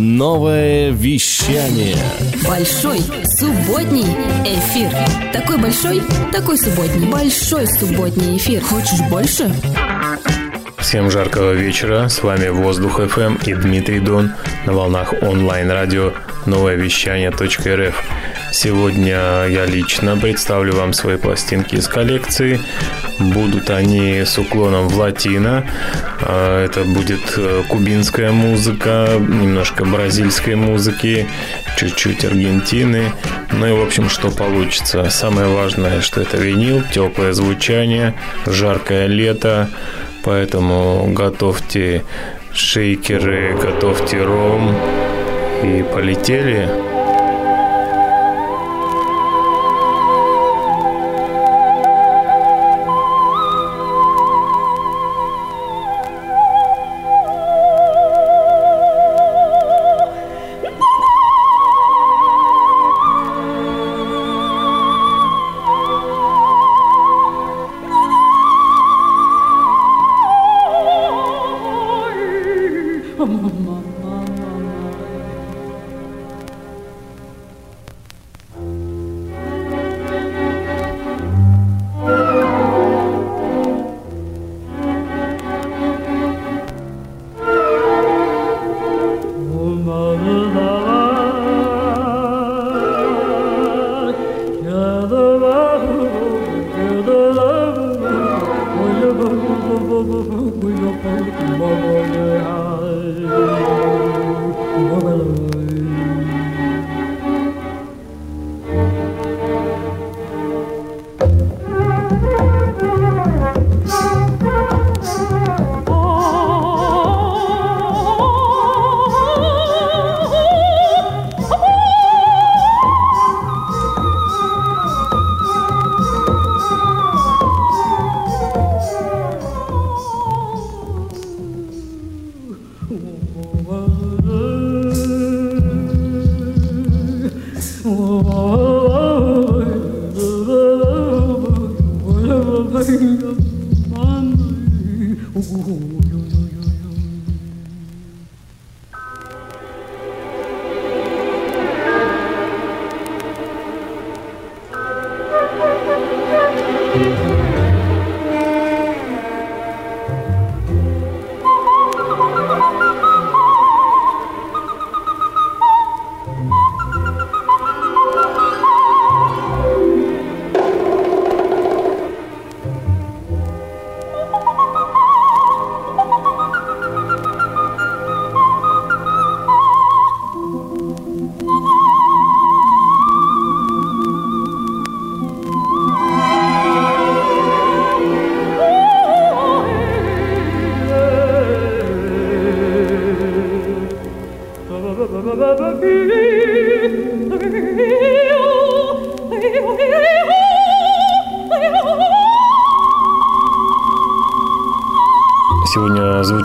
Новое вещание. Большой субботний эфир. Такой большой, такой субботний. Большой субботний эфир. Хочешь больше? Всем жаркого вечера. С вами Воздух FM и Дмитрий Дон на волнах онлайн-радио новое вещание.рф. Сегодня я лично представлю вам свои пластинки из коллекции. Будут они с уклоном в латино. А, это будет э, кубинская музыка, немножко бразильской музыки, чуть-чуть Аргентины. Ну и, в общем, что получится. Самое важное, что это винил, теплое звучание, жаркое лето. Поэтому готовьте шейкеры, готовьте ром и полетели.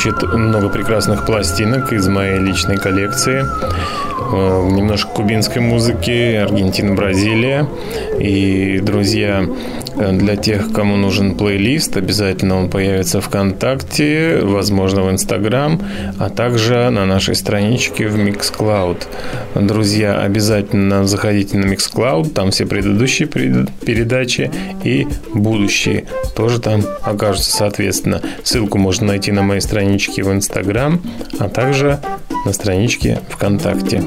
Звучит много прекрасных пластинок из моей личной коллекции. Э, немножко кубинской музыки, Аргентина, Бразилия. И, друзья, для тех, кому нужен плейлист, обязательно он появится ВКонтакте, возможно, в Инстаграм, а также на нашей страничке в Mixcloud. Друзья, обязательно заходите на Mixcloud, там все предыдущие передачи и будущие тоже там окажутся, соответственно. Ссылку можно найти на моей страничке в Инстаграм, а также на страничке ВКонтакте.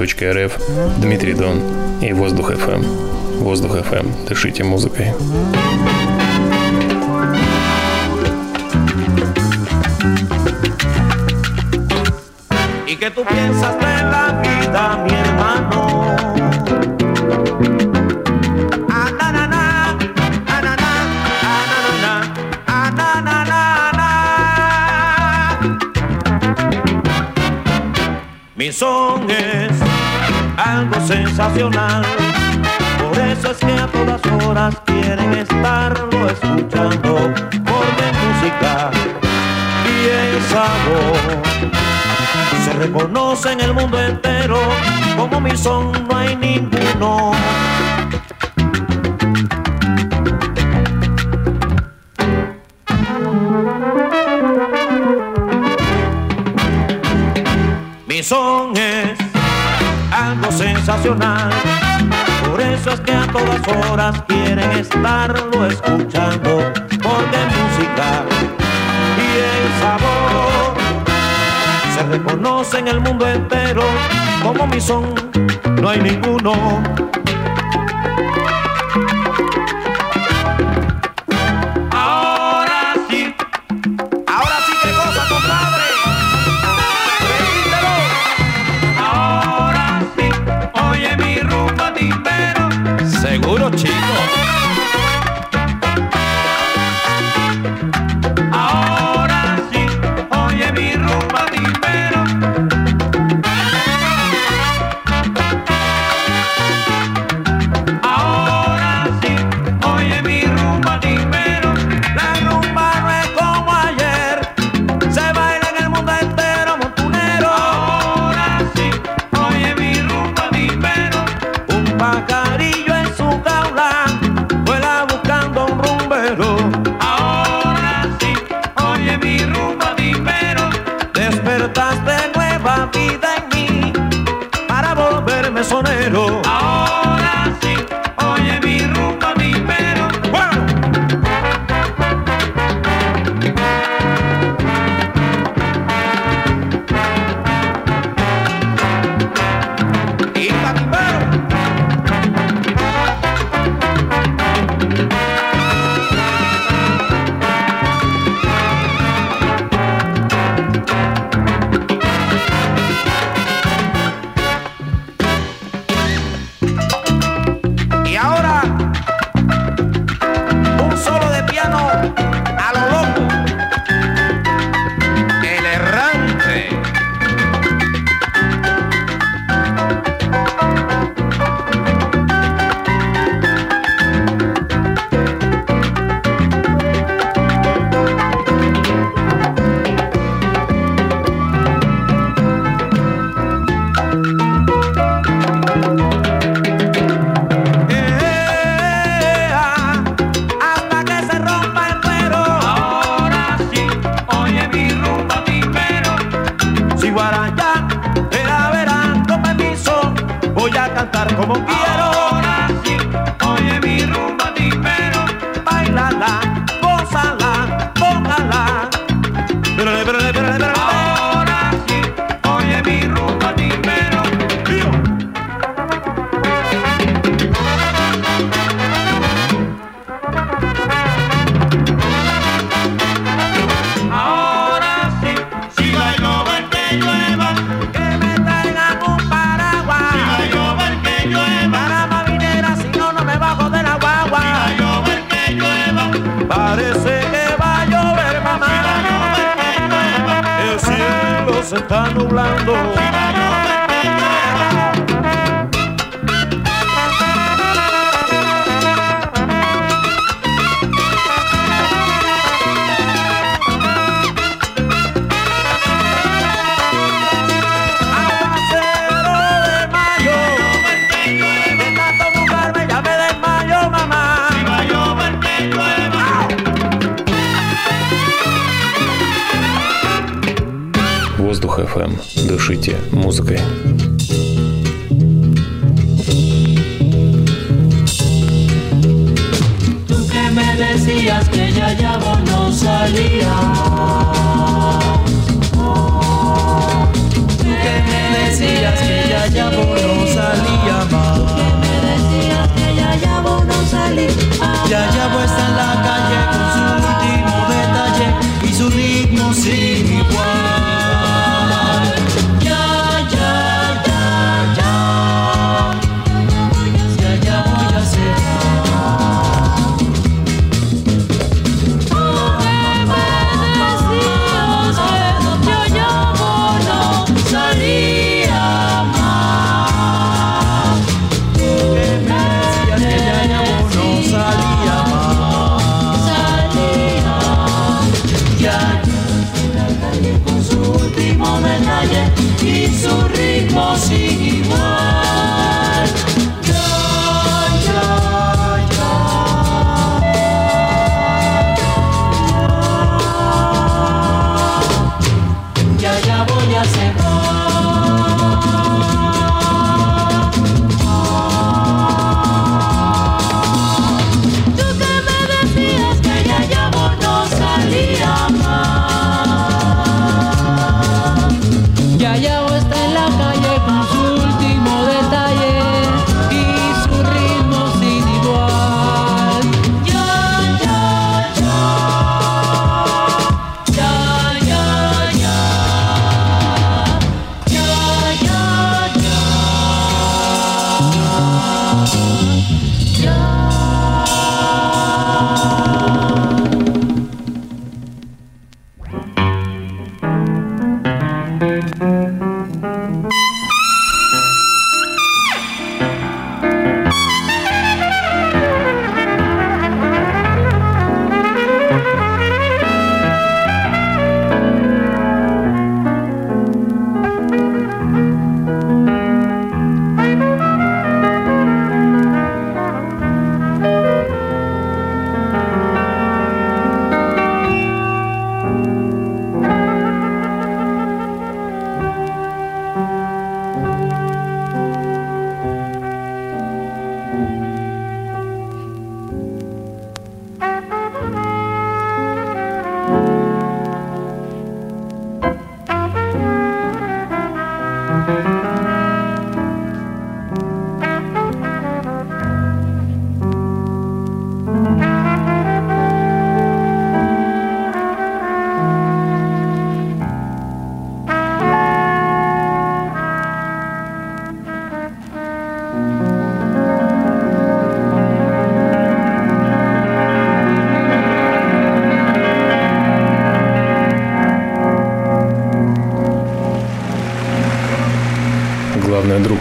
радио.рф, Дмитрий Дон и Воздух FM. Воздух FM. Дышите музыкой. ¿Y qué tú piensas de la vida, mi hermano? Mi son es algo sensacional. Por eso es que a todas horas quieren estarlo escuchando. Porque música y el sabor se reconoce en el mundo entero. Como mi son no hay ninguno. Por eso es que a todas horas quieren estarlo escuchando. Porque música y el sabor se reconoce en el mundo entero. Como mi son, no hay ninguno.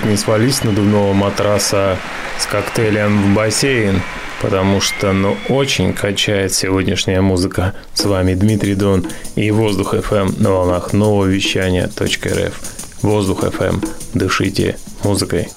Не свались с надувного матраса с коктейлем в бассейн, потому что, ну, очень качает сегодняшняя музыка. С вами Дмитрий Дон и Воздух FM на волнах нового .рф. Воздух FM. Дышите музыкой.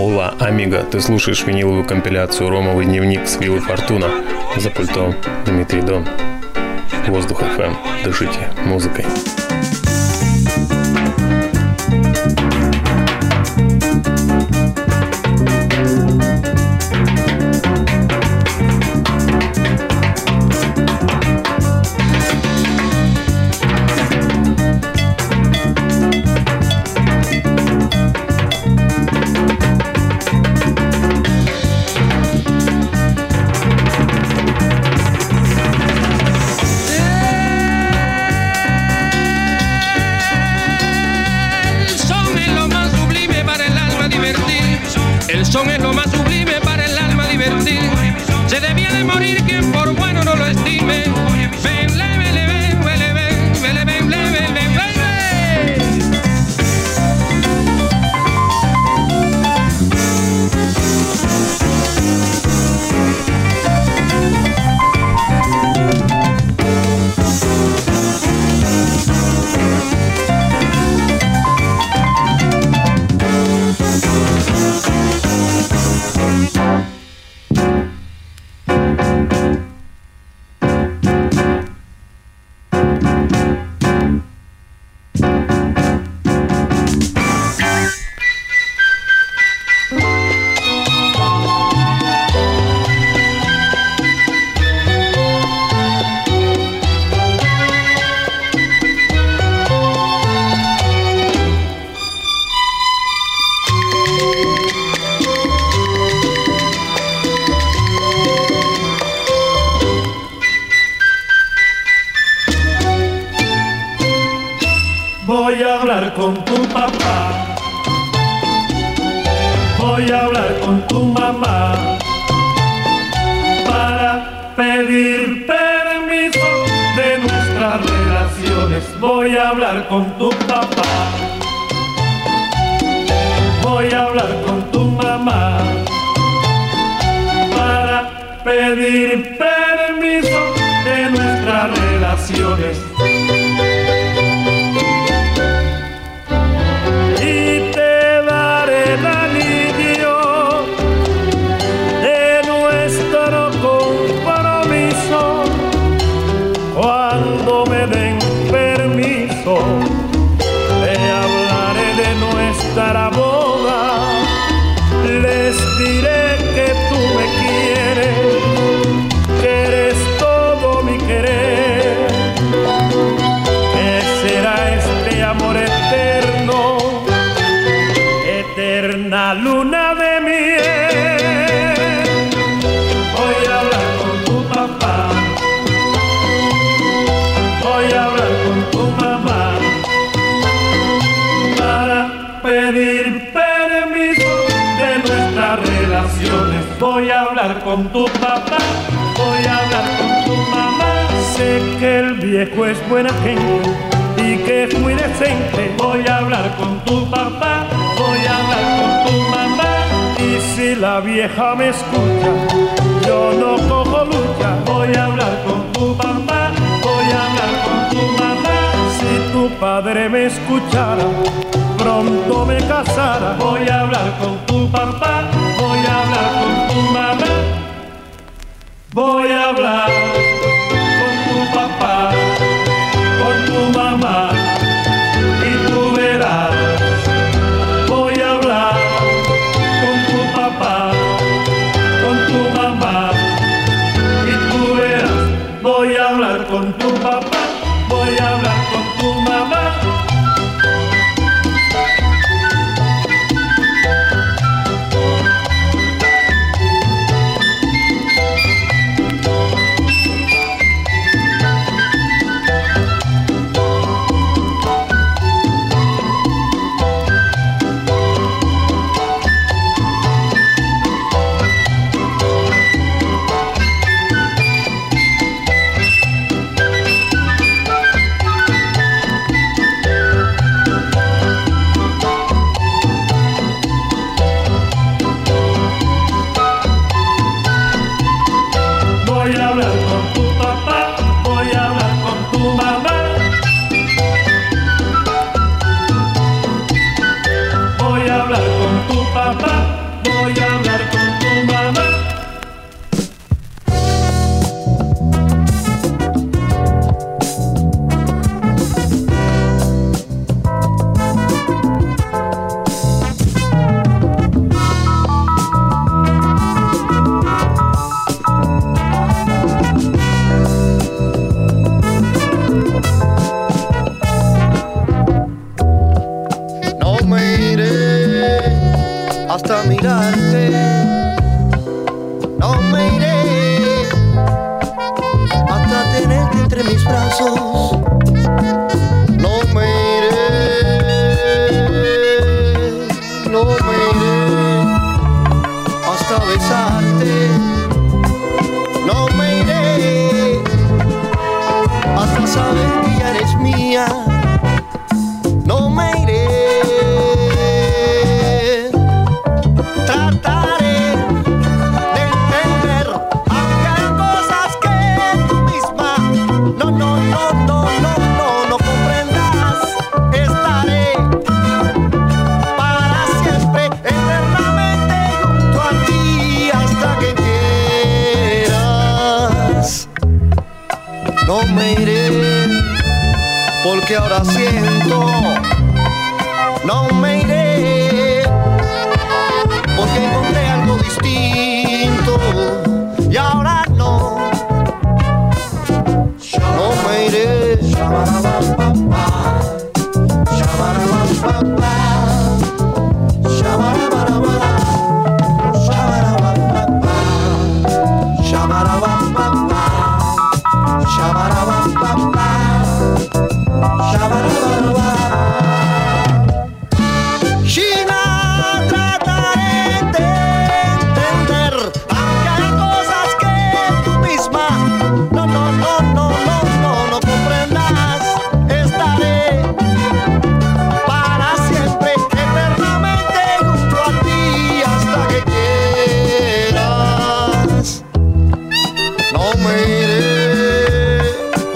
Ола Амиго, ты слушаешь виниловую компиляцию «Ромовый дневник» с Виллы Фортуна. За пультом Дмитрий Дон. Воздух FM, эм. Дышите музыкой. me escucha, yo no cojo lucha. Voy a hablar con tu papá, voy a hablar con tu mamá. Si tu padre me escuchara, pronto me casara. Voy a hablar con tu papá, voy a hablar con tu mamá. Voy a hablar.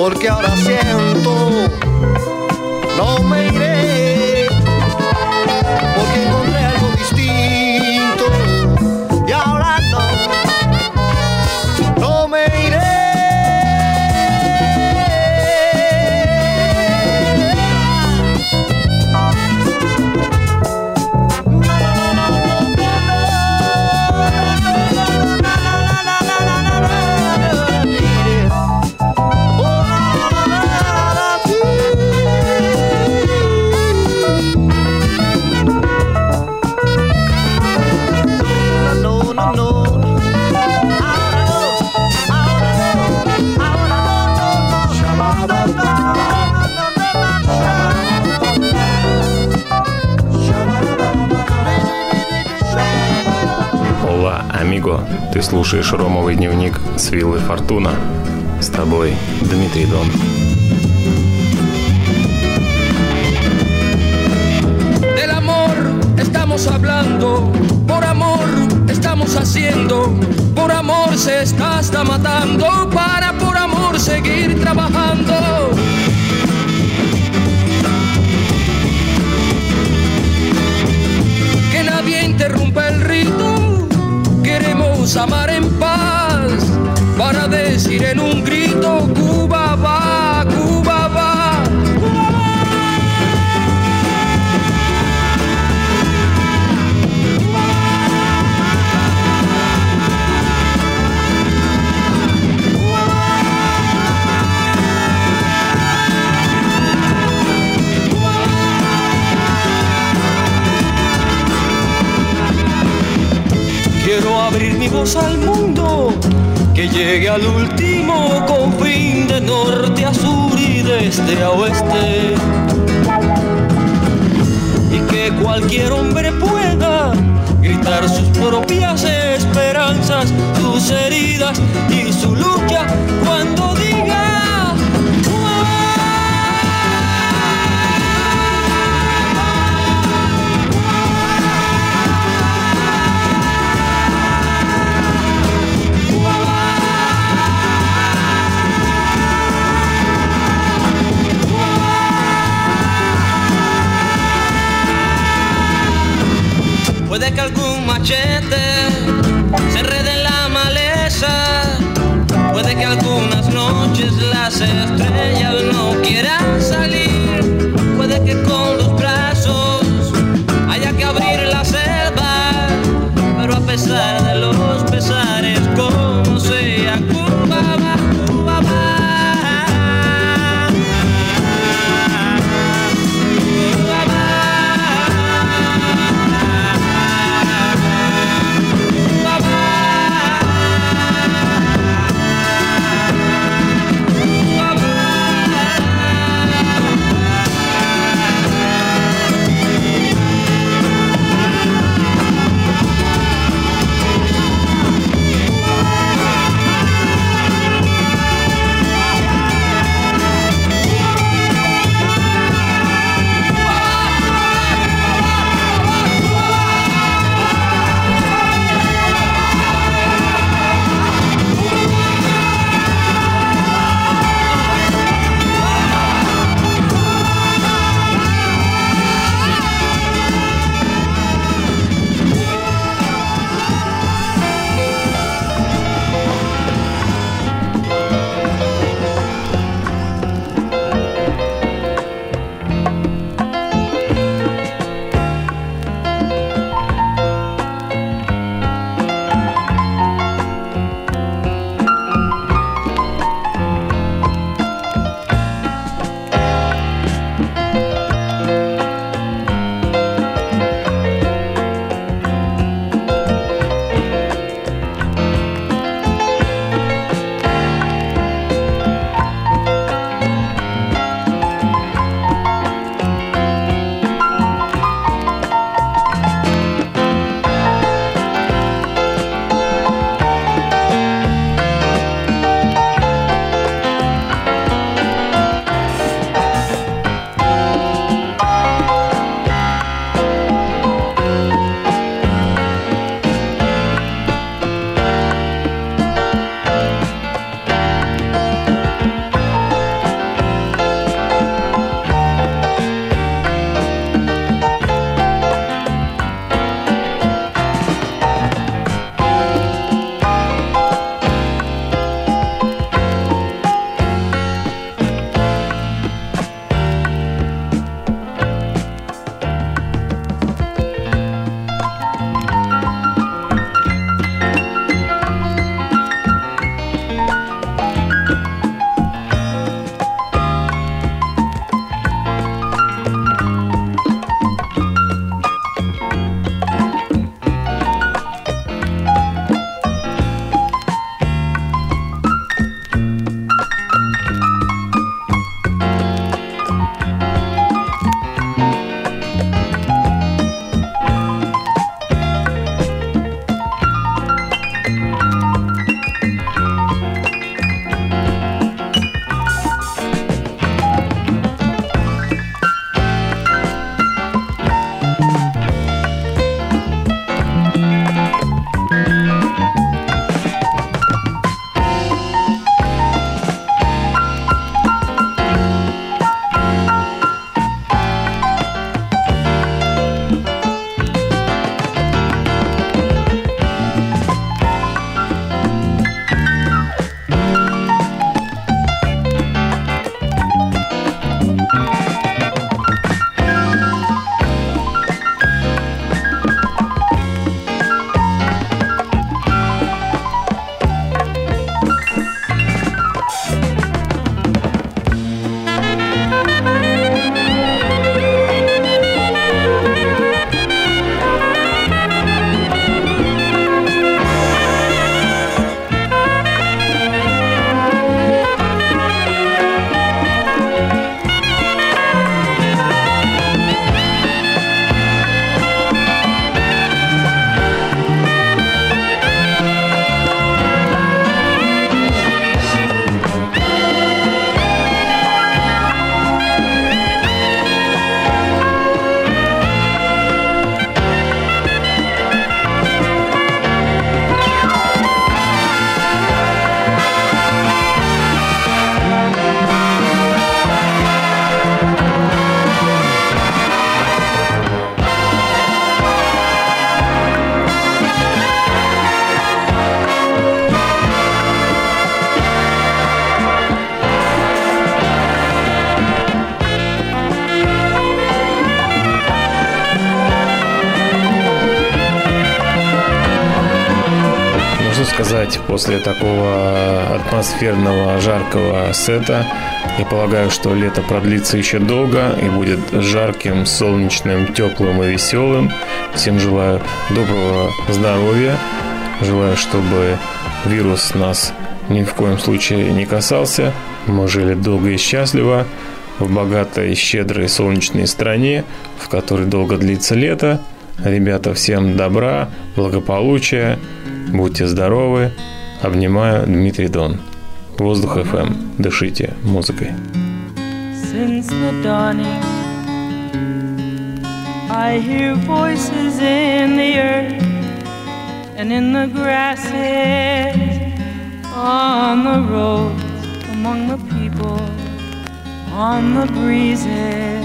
Porque ahora siento, слушаешь Ромовый дневник с Виллы Фортуна. С тобой Дмитрий Дон. Del amor estamos hablando, por amor estamos haciendo, por amor se está hasta matando, para por amor seguir trabajando. Que nadie interrumpa el rito, queremos amar en paz, para decir en un grito, al mundo, que llegue al último confín de norte a sur y de este a oeste. Y que cualquier hombre pueda gritar sus propias esperanzas, sus heridas y su lucha cuando diga. Que algún machete se enrede en la maleza. Puede que algunas noches las estrellas после такого атмосферного, жаркого сета? Я полагаю, что лето продлится еще долго и будет жарким, солнечным, теплым и веселым. Всем желаю доброго здоровья. Желаю, чтобы вирус нас ни в коем случае не касался. Мы жили долго и счастливо в богатой, щедрой, солнечной стране, в которой долго длится лето. Ребята, всем добра, благополучия, будьте здоровы. Обнимаю, Дмитрий Дон. Воздух FM. Дышите музыкой. Since the dawning, I hear voices in the earth and in the grasses, on the roads, among the people, on the breezes,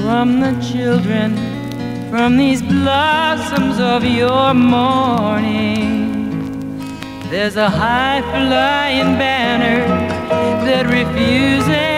from the children, from these blossoms of your morning. There's a high flying banner that refuses